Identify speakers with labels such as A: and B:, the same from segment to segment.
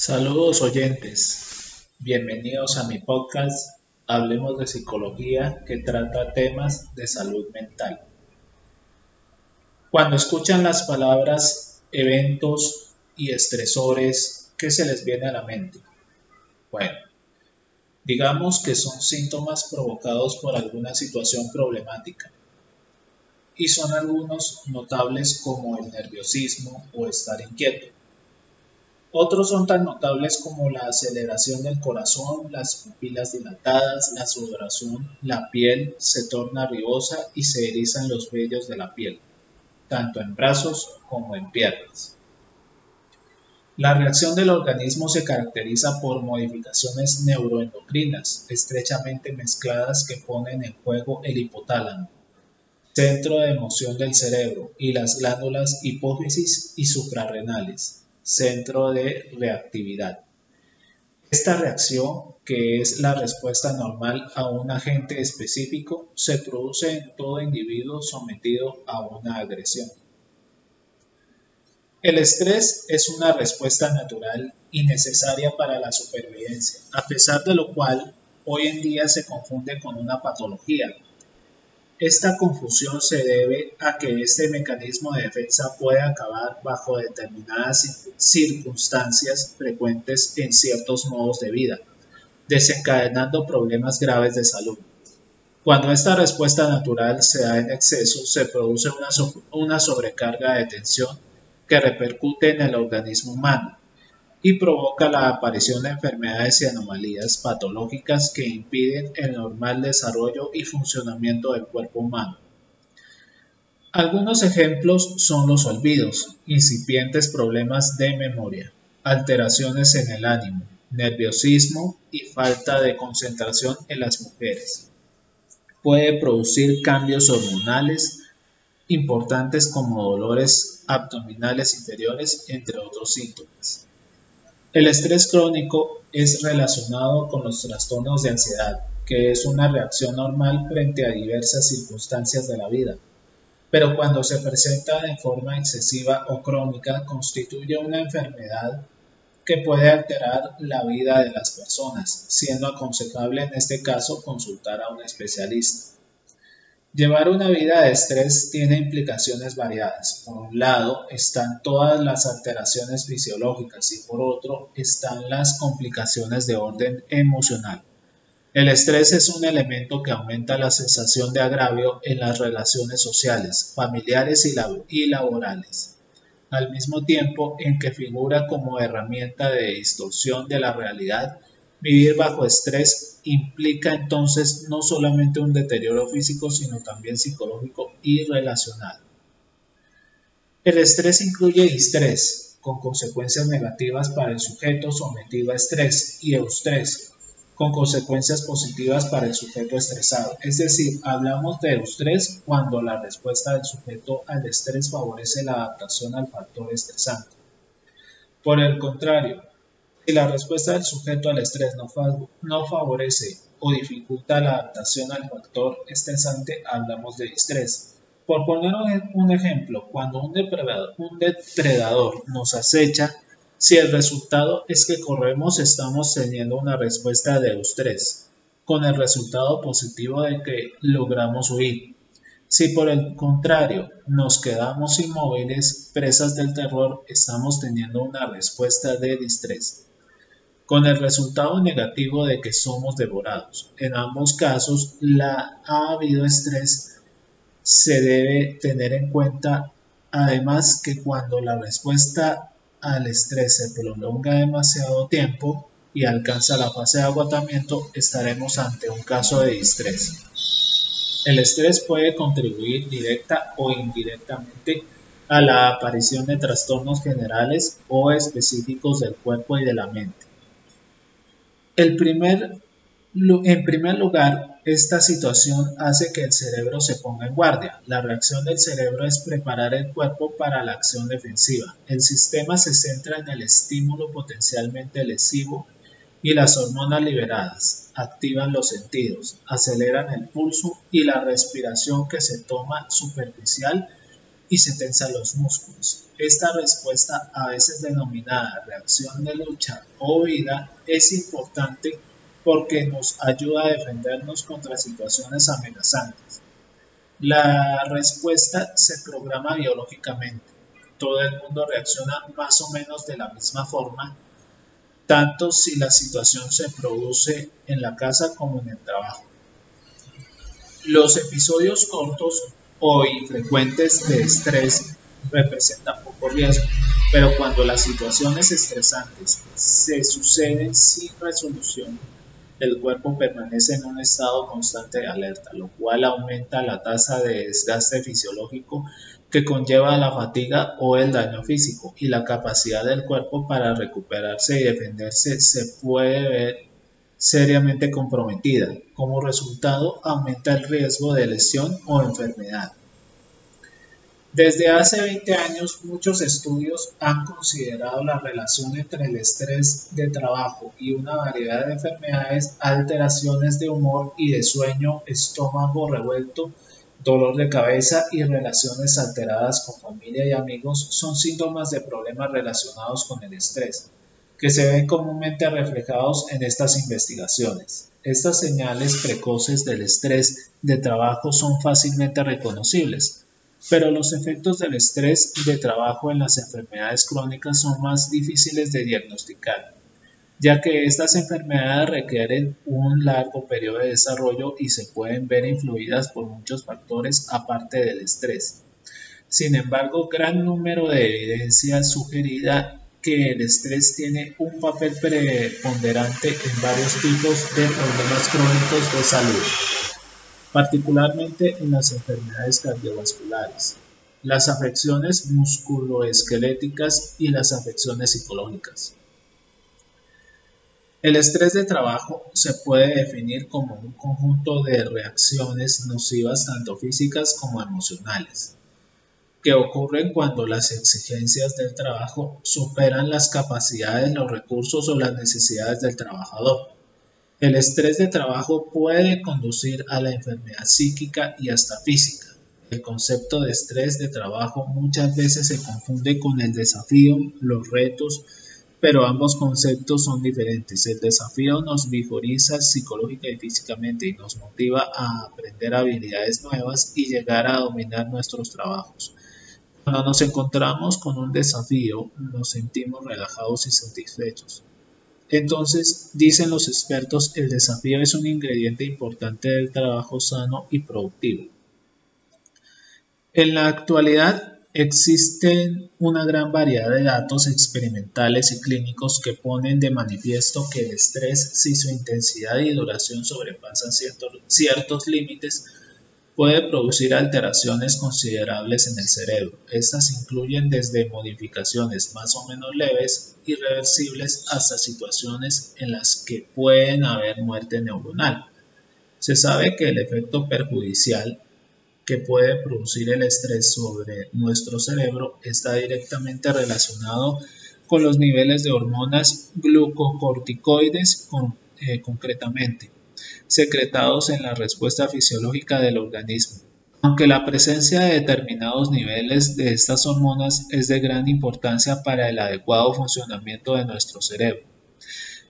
A: Saludos oyentes, bienvenidos a mi podcast Hablemos de Psicología que trata temas de salud mental. Cuando escuchan las palabras eventos y estresores, ¿qué se les viene a la mente? Bueno, digamos que son síntomas provocados por alguna situación problemática y son algunos notables como el nerviosismo o estar inquieto. Otros son tan notables como la aceleración del corazón, las pupilas dilatadas, la sudoración, la piel se torna ribosa y se erizan los vellos de la piel, tanto en brazos como en piernas. La reacción del organismo se caracteriza por modificaciones neuroendocrinas estrechamente mezcladas que ponen en juego el hipotálamo, centro de emoción del cerebro, y las glándulas hipófisis y suprarrenales, centro de reactividad. Esta reacción, que es la respuesta normal a un agente específico, se produce en todo individuo sometido a una agresión. El estrés es una respuesta natural y necesaria para la supervivencia, a pesar de lo cual hoy en día se confunde con una patología, esta confusión se debe a que este mecanismo de defensa puede acabar bajo determinadas circunstancias frecuentes en ciertos modos de vida, desencadenando problemas graves de salud. Cuando esta respuesta natural se da en exceso, se produce una, sobrecarga de tensión que repercute en el organismo humano, y provoca la aparición de enfermedades y anomalías patológicas que impiden el normal desarrollo y funcionamiento del cuerpo humano. Algunos ejemplos son los olvidos, incipientes problemas de memoria, alteraciones en el ánimo, nerviosismo y falta de concentración en las mujeres. Puede producir cambios hormonales importantes como dolores abdominales inferiores, entre otros síntomas. El estrés crónico es relacionado con los trastornos de ansiedad, que es una reacción normal frente a diversas circunstancias de la vida, pero cuando se presenta de forma excesiva o crónica constituye una enfermedad que puede alterar la vida de las personas, siendo aconsejable en este caso consultar a un especialista. Llevar una vida de estrés tiene implicaciones variadas. Por un lado están todas las alteraciones fisiológicas y por otro están las complicaciones de orden emocional. El estrés es un elemento que aumenta la sensación de agravio en las relaciones sociales, familiares y, laborales, al mismo tiempo en que figura como herramienta de distorsión de la realidad Vivir bajo estrés implica entonces no solamente un deterioro físico, sino también psicológico y relacional. El estrés incluye estrés, con consecuencias negativas para el sujeto sometido a estrés, y eustrés, con consecuencias positivas para el sujeto estresado. Es decir, hablamos de eustrés cuando la respuesta del sujeto al estrés favorece la adaptación al factor estresante. Por el contrario, si la respuesta del sujeto al estrés no, favorece o dificulta la adaptación al factor estresante, hablamos de estrés. Por poner un ejemplo, cuando un depredador, un depredador nos acecha, si el resultado es que corremos, estamos teniendo una respuesta de estrés, con el resultado positivo de que logramos huir. Si por el contrario nos quedamos inmóviles, presas del terror, estamos teniendo una respuesta de distrés con el resultado negativo de que somos devorados. En ambos casos, la ha habido estrés. Se debe tener en cuenta además que cuando la respuesta al estrés se prolonga demasiado tiempo y alcanza la fase de agotamiento, estaremos ante un caso de estrés. El estrés puede contribuir directa o indirectamente a la aparición de trastornos generales o específicos del cuerpo y de la mente en primer lugar, esta situación hace que el cerebro se ponga en guardia. La reacción del cerebro es preparar el cuerpo para la acción defensiva. El sistema se centra en el estímulo potencialmente lesivo y las hormonas liberadas activan los sentidos, aceleran el pulso y la respiración que se toma superficial y se tensan los músculos. Esta respuesta, a veces denominada reacción de lucha o vida, es importante porque nos ayuda a defendernos contra situaciones amenazantes. La respuesta se programa biológicamente. Todo el mundo reacciona más o menos de la misma forma, tanto si la situación se produce en la casa como en el trabajo. Los episodios cortos o infrecuentes de estrés representan poco riesgo, pero cuando las situaciones estresantes se suceden sin resolución, el cuerpo permanece en un estado constante de alerta, lo cual aumenta la tasa de desgaste fisiológico que conlleva la fatiga o el daño físico y la capacidad del cuerpo para recuperarse y defenderse se puede ver seriamente comprometida. Como resultado, aumenta el riesgo de lesión o enfermedad. Desde hace 20 años, muchos estudios han considerado la relación entre el estrés de trabajo y una variedad de enfermedades, alteraciones de humor y de sueño, estómago revuelto, dolor de cabeza y relaciones alteradas con familia y amigos son síntomas de problemas relacionados con el estrés, que se ven comúnmente reflejados en estas investigaciones. Estas señales precoces del estrés de trabajo son fácilmente reconocibles pero los efectos del estrés de trabajo en las enfermedades crónicas son más difíciles de diagnosticar, ya que estas enfermedades requieren un largo periodo de desarrollo y se pueden ver influidas por muchos factores aparte del estrés. Sin embargo, gran número de evidencia sugerida que el estrés tiene un papel preponderante en varios tipos de problemas crónicos de salud particularmente en las enfermedades cardiovasculares, las afecciones musculoesqueléticas y las afecciones psicológicas. El estrés de trabajo se puede definir como un conjunto de reacciones nocivas tanto físicas como emocionales, que ocurren cuando las exigencias del trabajo superan las capacidades, los recursos o las necesidades del trabajador el estrés de trabajo puede conducir a la enfermedad psíquica y hasta física. El concepto de estrés de trabajo muchas veces se confunde con el desafío, los retos, pero ambos conceptos son diferentes. El desafío nos vigoriza psicológica y físicamente y nos motiva a aprender habilidades nuevas y llegar a dominar nuestros trabajos. Cuando nos encontramos con un desafío, nos sentimos relajados y satisfechos. Entonces, dicen los expertos, el desafío es un ingrediente importante del trabajo sano y productivo. En la actualidad existen una gran variedad de datos experimentales y clínicos que ponen de manifiesto que el estrés, si su intensidad y duración sobrepasan ciertos, ciertos límites, puede producir alteraciones considerables en el cerebro. Estas incluyen desde modificaciones más o menos leves, irreversibles, hasta situaciones en las que pueden haber muerte neuronal. Se sabe que el efecto perjudicial que puede producir el estrés sobre nuestro cerebro está directamente relacionado con los niveles de hormonas glucocorticoides eh, concretamente secretados en la respuesta fisiológica del organismo. Aunque la presencia de determinados niveles de estas hormonas es de gran importancia para el adecuado funcionamiento de nuestro cerebro.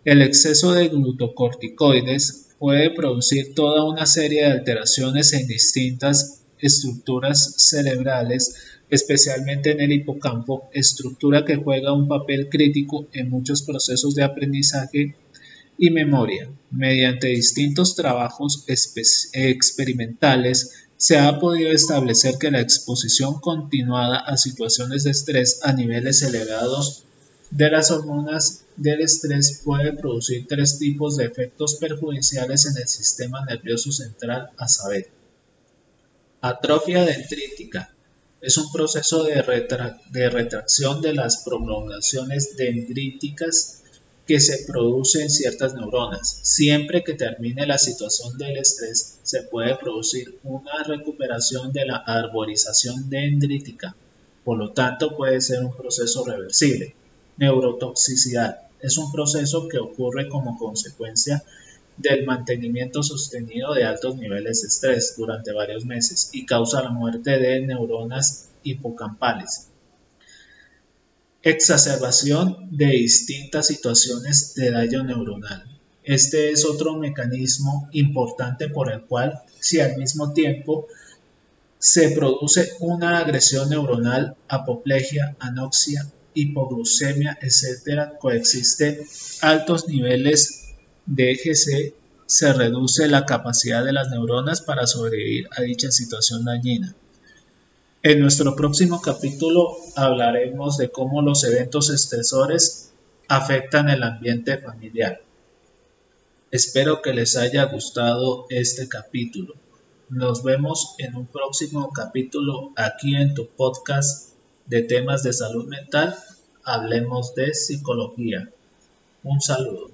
A: El exceso de glucocorticoides puede producir toda una serie de alteraciones en distintas estructuras cerebrales, especialmente en el hipocampo, estructura que juega un papel crítico en muchos procesos de aprendizaje y memoria. Mediante distintos trabajos experimentales se ha podido establecer que la exposición continuada a situaciones de estrés a niveles elevados de las hormonas del estrés puede producir tres tipos de efectos perjudiciales en el sistema nervioso central, a saber, atrofia dendrítica, es un proceso de, de retracción de las prolongaciones dendríticas que se produce en ciertas neuronas. Siempre que termine la situación del estrés, se puede producir una recuperación de la arborización dendrítica. Por lo tanto, puede ser un proceso reversible. Neurotoxicidad es un proceso que ocurre como consecuencia del mantenimiento sostenido de altos niveles de estrés durante varios meses y causa la muerte de neuronas hipocampales. Exacerbación de distintas situaciones de daño neuronal. Este es otro mecanismo importante por el cual, si al mismo tiempo se produce una agresión neuronal, apoplejia, anoxia, hipoglucemia, etc., coexisten altos niveles de EGC, se reduce la capacidad de las neuronas para sobrevivir a dicha situación dañina. En nuestro próximo capítulo hablaremos de cómo los eventos estresores afectan el ambiente familiar. Espero que les haya gustado este capítulo. Nos vemos en un próximo capítulo aquí en tu podcast de temas de salud mental. Hablemos de psicología. Un saludo.